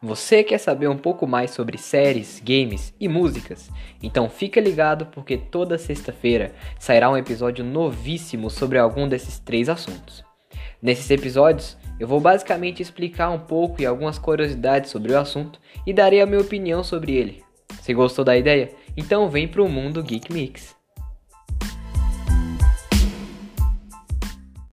Você quer saber um pouco mais sobre séries, games e músicas? Então fica ligado porque toda sexta-feira sairá um episódio novíssimo sobre algum desses três assuntos. Nesses episódios, eu vou basicamente explicar um pouco e algumas curiosidades sobre o assunto e darei a minha opinião sobre ele. Você gostou da ideia? Então vem para o mundo Geek Mix.